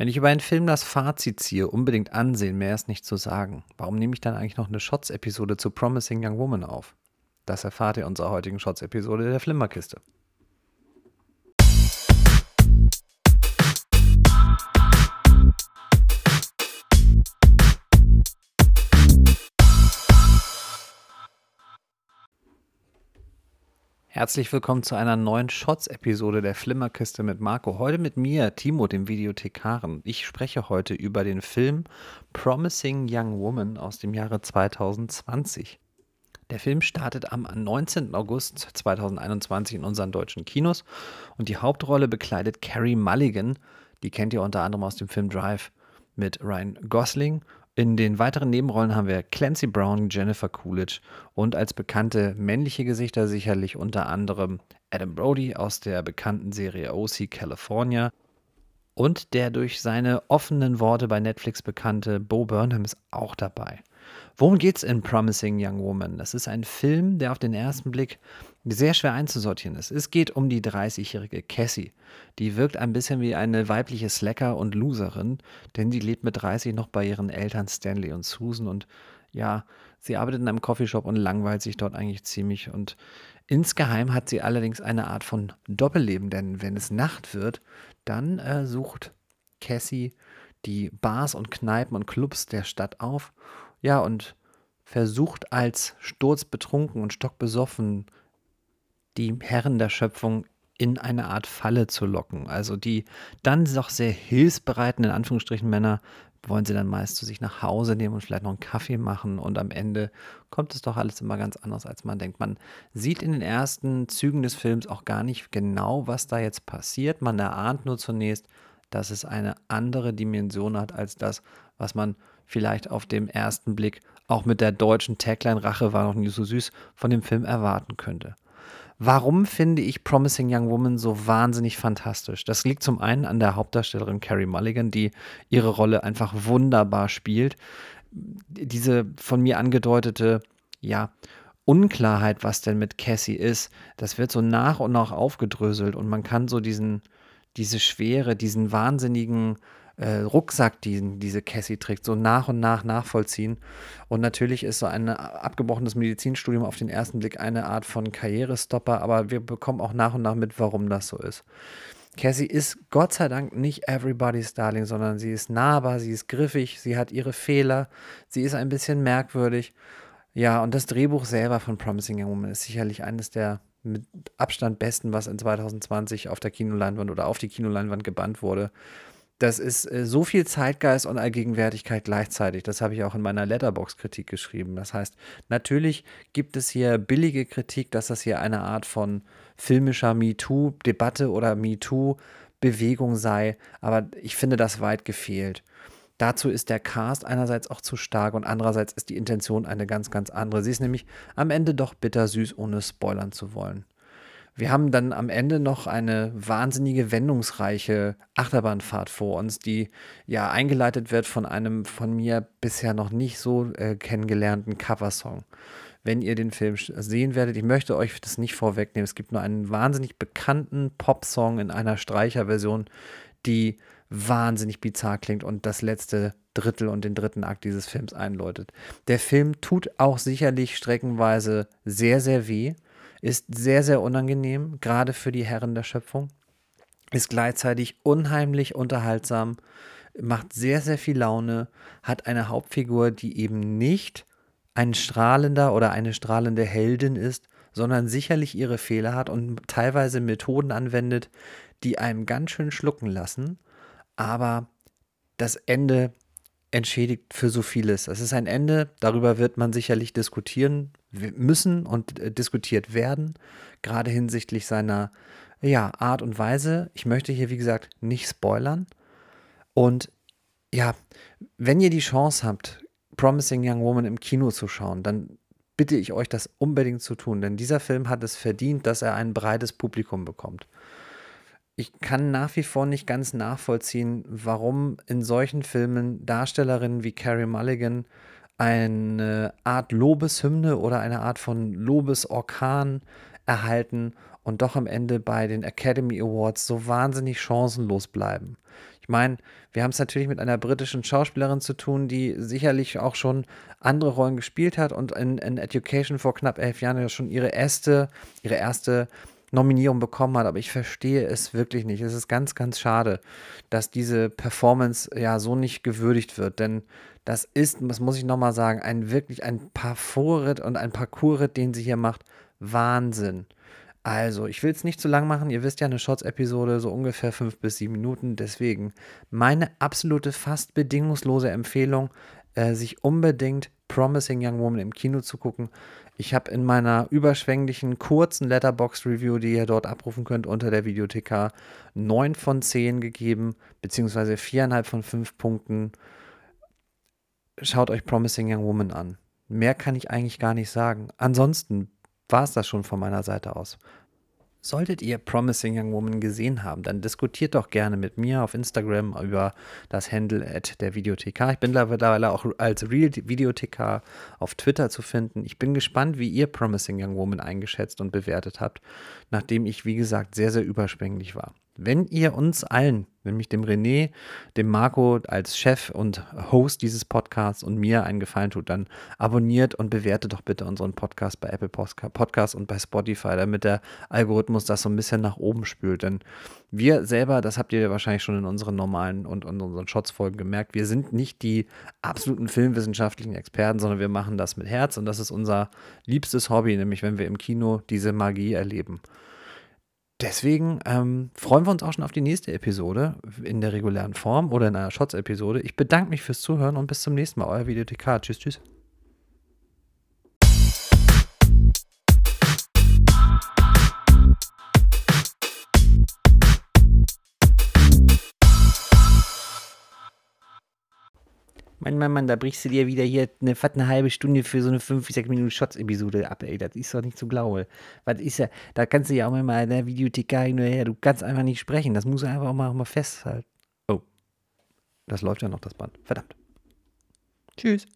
Wenn ich über einen Film das Fazit ziehe, unbedingt ansehen, mehr ist nicht zu sagen. Warum nehme ich dann eigentlich noch eine Shots-Episode zu Promising Young Woman auf? Das erfahrt ihr in unserer heutigen Shots-Episode der Flimmerkiste. Herzlich willkommen zu einer neuen Shots-Episode der Flimmerkiste mit Marco. Heute mit mir, Timo, dem Videothekaren. Ich spreche heute über den Film Promising Young Woman aus dem Jahre 2020. Der Film startet am 19. August 2021 in unseren deutschen Kinos und die Hauptrolle bekleidet Carrie Mulligan. Die kennt ihr unter anderem aus dem Film Drive mit Ryan Gosling in den weiteren Nebenrollen haben wir Clancy Brown, Jennifer Coolidge und als bekannte männliche Gesichter sicherlich unter anderem Adam Brody aus der bekannten Serie OC California und der durch seine offenen Worte bei Netflix bekannte Bo Burnham ist auch dabei. Worum geht's in Promising Young Woman? Das ist ein Film, der auf den ersten Blick sehr schwer einzusortieren ist. Es geht um die 30-jährige Cassie. Die wirkt ein bisschen wie eine weibliche Slacker und Loserin, denn sie lebt mit 30 noch bei ihren Eltern Stanley und Susan und ja, sie arbeitet in einem Coffeeshop und langweilt sich dort eigentlich ziemlich und insgeheim hat sie allerdings eine Art von Doppelleben, denn wenn es Nacht wird, dann äh, sucht Cassie die Bars und Kneipen und Clubs der Stadt auf ja, und versucht als sturzbetrunken und stockbesoffen die Herren der Schöpfung in eine Art Falle zu locken. Also die dann doch sehr hilfsbereiten, in Anführungsstrichen Männer, wollen sie dann meist zu sich nach Hause nehmen und vielleicht noch einen Kaffee machen und am Ende kommt es doch alles immer ganz anders, als man denkt. Man sieht in den ersten Zügen des Films auch gar nicht genau, was da jetzt passiert. Man erahnt nur zunächst, dass es eine andere Dimension hat als das, was man vielleicht auf dem ersten Blick auch mit der deutschen Tagline Rache war noch nie so süß von dem Film erwarten könnte. Warum finde ich Promising Young Woman so wahnsinnig fantastisch? Das liegt zum einen an der Hauptdarstellerin Carrie Mulligan, die ihre Rolle einfach wunderbar spielt. Diese von mir angedeutete, ja, Unklarheit, was denn mit Cassie ist, das wird so nach und nach aufgedröselt und man kann so diesen, diese Schwere, diesen wahnsinnigen äh, Rucksack, den diese Cassie trägt, so nach und nach nachvollziehen. Und natürlich ist so ein abgebrochenes Medizinstudium auf den ersten Blick eine Art von Karrierestopper, aber wir bekommen auch nach und nach mit, warum das so ist. Cassie ist Gott sei Dank nicht everybody's Darling, sondern sie ist nahbar, sie ist griffig, sie hat ihre Fehler, sie ist ein bisschen merkwürdig. Ja, und das Drehbuch selber von Promising Young Woman ist sicherlich eines der mit Abstand besten, was in 2020 auf der Kinoleinwand oder auf die Kinoleinwand gebannt wurde. Das ist äh, so viel Zeitgeist und Allgegenwärtigkeit gleichzeitig. Das habe ich auch in meiner Letterbox-Kritik geschrieben. Das heißt, natürlich gibt es hier billige Kritik, dass das hier eine Art von filmischer MeToo-Debatte oder MeToo-Bewegung sei. Aber ich finde das weit gefehlt. Dazu ist der Cast einerseits auch zu stark und andererseits ist die Intention eine ganz, ganz andere. Sie ist nämlich am Ende doch bittersüß, ohne spoilern zu wollen. Wir haben dann am Ende noch eine wahnsinnige, wendungsreiche Achterbahnfahrt vor uns, die ja eingeleitet wird von einem von mir bisher noch nicht so äh, kennengelernten Coversong. Wenn ihr den Film sehen werdet, ich möchte euch das nicht vorwegnehmen. Es gibt nur einen wahnsinnig bekannten Popsong in einer Streicherversion, die wahnsinnig bizarr klingt und das letzte Drittel und den dritten Akt dieses Films einläutet. Der Film tut auch sicherlich streckenweise sehr, sehr weh ist sehr, sehr unangenehm, gerade für die Herren der Schöpfung, ist gleichzeitig unheimlich unterhaltsam, macht sehr, sehr viel Laune, hat eine Hauptfigur, die eben nicht ein strahlender oder eine strahlende Heldin ist, sondern sicherlich ihre Fehler hat und teilweise Methoden anwendet, die einem ganz schön schlucken lassen. Aber das Ende entschädigt für so vieles. Es ist ein Ende, darüber wird man sicherlich diskutieren müssen und äh, diskutiert werden, gerade hinsichtlich seiner ja, Art und Weise. Ich möchte hier, wie gesagt, nicht spoilern. Und ja, wenn ihr die Chance habt, Promising Young Woman im Kino zu schauen, dann bitte ich euch, das unbedingt zu tun, denn dieser Film hat es verdient, dass er ein breites Publikum bekommt ich kann nach wie vor nicht ganz nachvollziehen, warum in solchen Filmen Darstellerinnen wie Carrie Mulligan eine Art Lobeshymne oder eine Art von Lobesorkan erhalten und doch am Ende bei den Academy Awards so wahnsinnig chancenlos bleiben. Ich meine, wir haben es natürlich mit einer britischen Schauspielerin zu tun, die sicherlich auch schon andere Rollen gespielt hat und in, in Education vor knapp elf Jahren ja schon ihre erste, ihre erste Nominierung bekommen hat, aber ich verstehe es wirklich nicht. Es ist ganz, ganz schade, dass diese Performance ja so nicht gewürdigt wird, denn das ist, das muss ich nochmal sagen, ein wirklich ein Parcours-Ritt und ein Parcours-Ritt, den sie hier macht, Wahnsinn. Also, ich will es nicht zu lang machen. Ihr wisst ja, eine Shots-Episode so ungefähr fünf bis sieben Minuten. Deswegen meine absolute, fast bedingungslose Empfehlung, äh, sich unbedingt Promising Young Woman im Kino zu gucken. Ich habe in meiner überschwänglichen, kurzen Letterbox-Review, die ihr dort abrufen könnt, unter der Videothek 9 von 10 gegeben, beziehungsweise 4,5 von 5 Punkten. Schaut euch Promising Young Woman an. Mehr kann ich eigentlich gar nicht sagen. Ansonsten war es das schon von meiner Seite aus. Solltet ihr Promising Young Woman gesehen haben, dann diskutiert doch gerne mit mir auf Instagram über das Handle at der Videothekar. Ich bin mittlerweile auch als Real Videothekar auf Twitter zu finden. Ich bin gespannt, wie ihr Promising Young Woman eingeschätzt und bewertet habt, nachdem ich, wie gesagt, sehr, sehr überschwänglich war. Wenn ihr uns allen, nämlich dem René, dem Marco als Chef und Host dieses Podcasts und mir einen Gefallen tut, dann abonniert und bewertet doch bitte unseren Podcast bei Apple Podcasts und bei Spotify, damit der Algorithmus das so ein bisschen nach oben spült. Denn wir selber, das habt ihr wahrscheinlich schon in unseren normalen und unseren Shots-Folgen gemerkt, wir sind nicht die absoluten filmwissenschaftlichen Experten, sondern wir machen das mit Herz und das ist unser liebstes Hobby, nämlich wenn wir im Kino diese Magie erleben. Deswegen ähm, freuen wir uns auch schon auf die nächste Episode in der regulären Form oder in einer Shots-Episode. Ich bedanke mich fürs Zuhören und bis zum nächsten Mal. Euer Videothekar. Tschüss, tschüss. Mann, Mann, Mann, da brichst du dir wieder hier eine, eine halbe Stunde für so eine 5, 6 Minuten Shots-Episode ab, ey. Das ist doch nicht zu glauben. Was ist ja, da kannst du ja auch mal in der Videothek hin her, du kannst einfach nicht sprechen. Das muss einfach auch mal, auch mal festhalten. Oh. Das läuft ja noch, das Band. Verdammt. Tschüss.